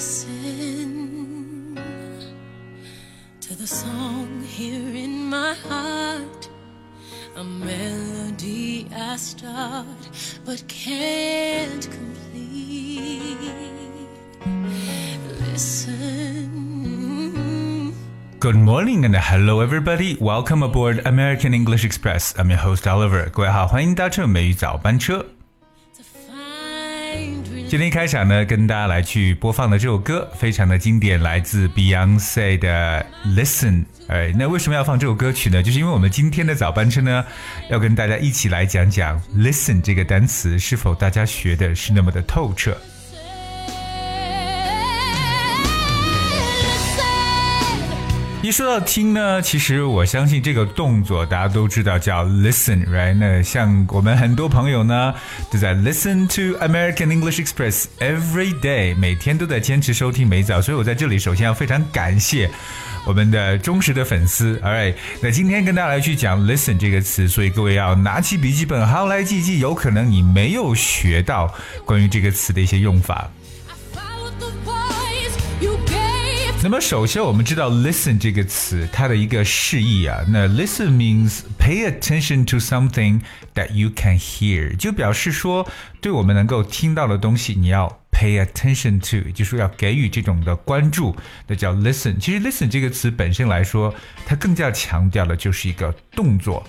listen to the song here in my heart, a melody I start but can't complete. Listen. Good morning and hello everybody. Welcome aboard American English Express. I'm your host Oliver. 各位好，欢迎搭乘美语早班车。 今天开场呢，跟大家来去播放的这首歌非常的经典，来自 Beyonce 的《Listen》。哎，那为什么要放这首歌曲呢？就是因为我们今天的早班车呢，要跟大家一起来讲讲 “listen” 这个单词是否大家学的是那么的透彻。一说到听呢，其实我相信这个动作大家都知道叫 listen，right？那像我们很多朋友呢，都在 listen to American English Express every day，每天都在坚持收听美早，所以我在这里首先要非常感谢我们的忠实的粉丝。，all right？那今天跟大家来去讲 listen 这个词，所以各位要拿起笔记本好来记记，有可能你没有学到关于这个词的一些用法。那么首先我们知道 listen 这个词它的一个释义啊，那 listen means pay attention to something that you can hear，就表示说对我们能够听到的东西你要 pay attention to，就是说要给予这种的关注，那叫 listen。其实 listen 这个词本身来说，它更加强调的就是一个动作。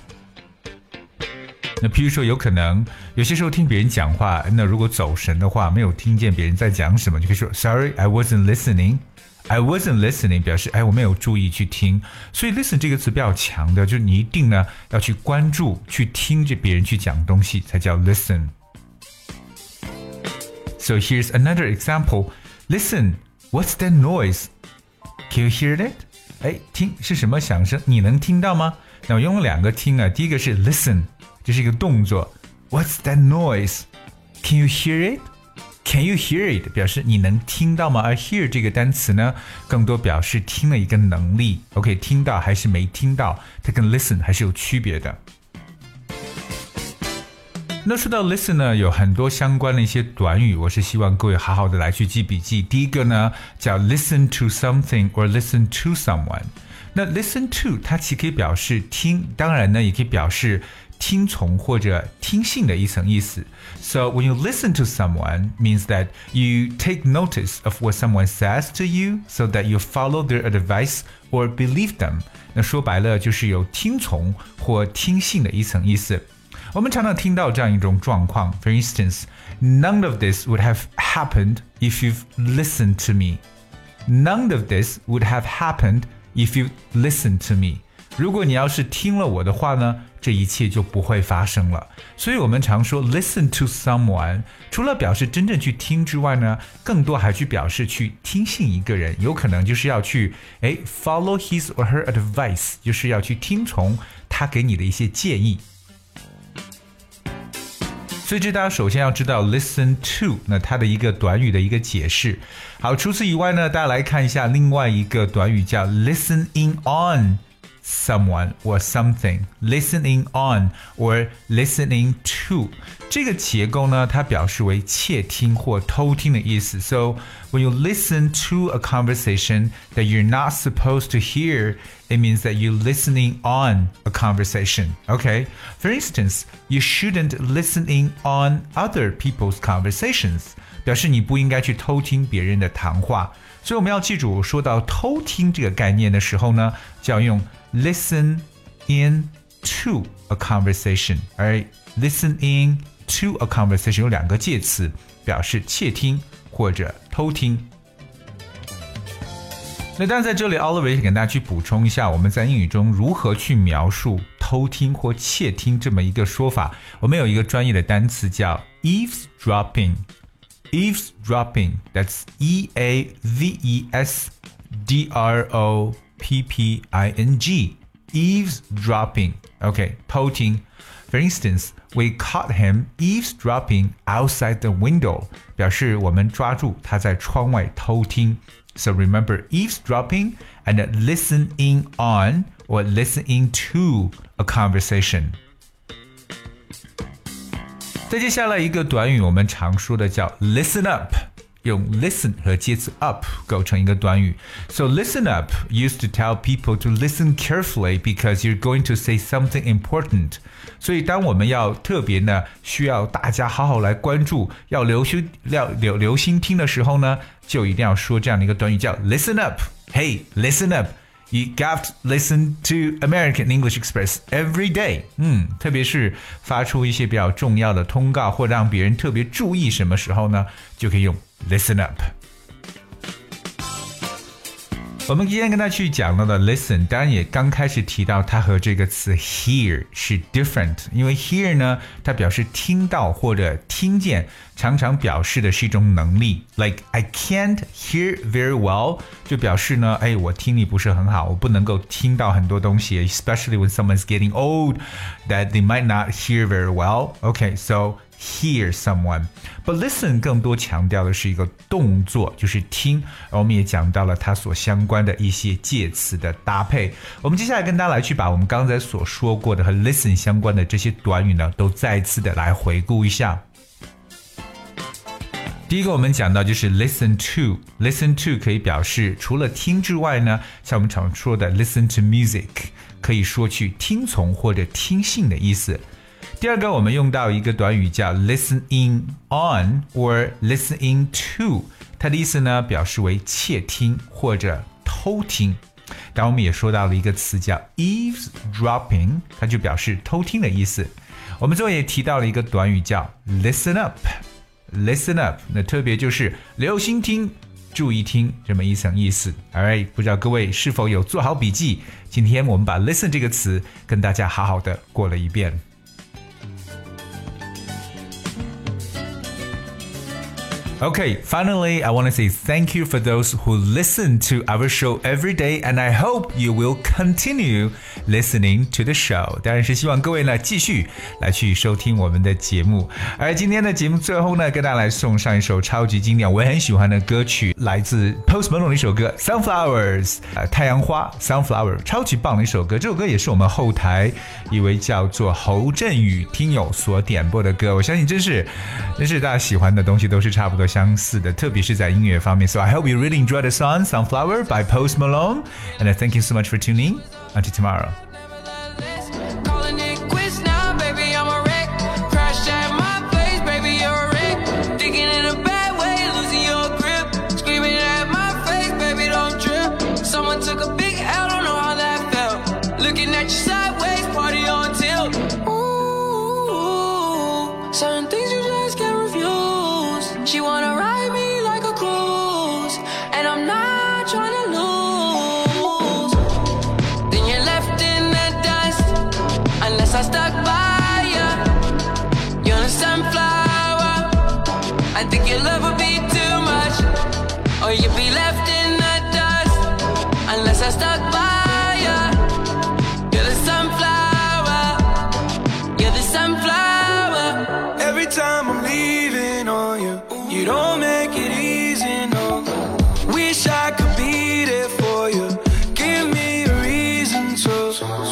那譬如说，有可能有些时候听别人讲话，那如果走神的话，没有听见别人在讲什么，就可以说 Sorry, I wasn't listening. I wasn't listening，表示哎我没有注意去听。所以 listen 这个词比较强的，就是你一定呢要去关注、去听着别人去讲东西，才叫 listen。So here's another example. Listen, what's that noise? Can you hear it? 哎，听是什么响声？你能听到吗？那我用了两个听啊，第一个是 listen，这是一个动作。What's that noise? Can you hear it? Can you hear it? 表示你能听到吗？而 hear 这个单词呢，更多表示听了一个能力。OK，听到还是没听到，它跟 listen 还是有区别的。那说到 listen 呢，有很多相关的一些短语，我是希望各位好好的来去记笔记。第一个呢叫 listen to something or listen to someone。那 listen to 它其实可以表示听，当然呢也可以表示听从或者听信的一层意思。So when you listen to someone means that you take notice of what someone says to you, so that you follow their advice or believe them。那说白了就是有听从或听信的一层意思。我们常常听到这样一种状况，For instance, none of this would have happened if you've listened to me. None of this would have happened if you listened to me. 如果你要是听了我的话呢，这一切就不会发生了。所以我们常说 listen to someone，除了表示真正去听之外呢，更多还去表示去听信一个人，有可能就是要去哎 follow his or her advice，就是要去听从他给你的一些建议。所以这大家首先要知道 listen to，那它的一个短语的一个解释。好，除此以外呢，大家来看一下另外一个短语叫 listening on someone or something。listening on or listening to 这个结构呢，它表示为窃听或偷听的意思。So when you listen to a conversation that you're not supposed to hear, it means that you're listening on a conversation. Okay? For instance, you shouldn't listen in on other people's conversations. 表示你不应该去偷听别人的谈话。所以我们要记住，说到偷听这个概念的时候呢，就要用 listen in to a conversation。而 listen in to a conversation 有两个介词，表示窃听或者偷听。 那当然，在这里，Oliver 也给大家去补充一下，我们在英语中如何去描述偷听或窃听这么一个说法。我们有一个专业的单词叫 eavesdropping。eavesdropping. That's E A V E S D R O P P I N G. Eavesdropping. Okay, 偷听. For instance, we caught him eavesdropping outside the window. 表示我们抓住他在窗外偷听。So remember eavesdropping and listen in on or listen into a conversation. 再接下来一个短语，我们常说的叫 listen up。 用 listen 和介词 up 构成一个短语。So listen up used to tell people to listen carefully because you're going to say something important. 所以当我们要特别呢，需要大家好好来关注，要留心要留留心听的时候呢，就一定要说这样的一个短语叫 listen up。Hey, listen up. You got to listen to American English Express every day。嗯，特别是发出一些比较重要的通告或让别人特别注意什么时候呢，就可以用 listen up。我们今天跟他去讲到的 listen，当然也刚开始提到它和这个词 hear 是 different，因为 hear 呢，它表示听到或者听见，常常表示的是一种能力。Like I can't hear very well，就表示呢，哎，我听力不是很好，我不能够听到很多东西，especially when someone's getting old，that they might not hear very well. Okay, so hear someone. But listen 更多强调的是一个动作，就是听。而我们也讲到了它所相关的一些介词的搭配。我们接下来跟大家来去把我们刚才所说过的和 listen 相关的这些短语呢，都再次的来回顾一下。第一个我们讲到就是 listen to，listen to 可以表示除了听之外呢，像我们常说的 listen to music，可以说去听从或者听信的意思。第二个，我们用到一个短语叫 listening on or listening to，它的意思呢表示为窃听或者偷听。当我们也说到了一个词叫 eavesdropping，它就表示偷听的意思。我们最后也提到了一个短语叫 listen up，listen up，那特别就是留心听、注意听这么一层意思。All right，不知道各位是否有做好笔记？今天我们把 listen 这个词跟大家好好的过了一遍。Okay, finally, I want to say thank you for those who listen to our show every day, and I hope you will continue listening to the show. 当然是希望各位呢继续来去收听我们的节目。而今天的节目最后呢，跟大家来送上一首超级经典，我也很喜欢的歌曲，来自 Post Malone 的一首歌《Sunflowers》呃，太阳花 Sunflower，超级棒的一首歌。这首歌也是我们后台一位叫做侯振宇听友所点播的歌。我相信真是真是大家喜欢的东西都是差不多。相似的，特别是在音乐方面。So I hope you really enjoy the song "Sunflower" by Post Malone, and I thank you so much for tuning. Until tomorrow. Stuck by you. You're a sunflower. I think your love would be too much, or you'd be left in the dust unless I stuck by you. You're the sunflower. You're the sunflower. Every time I'm leaving on you, you don't make it easy, no. Wish I could be there for you. Give me a reason to.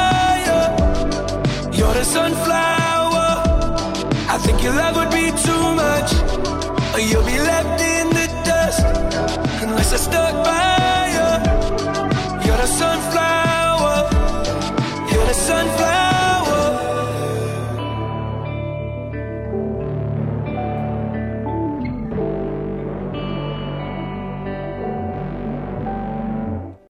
your love would be too much, or you'll be left in the dust. Unless I stuck by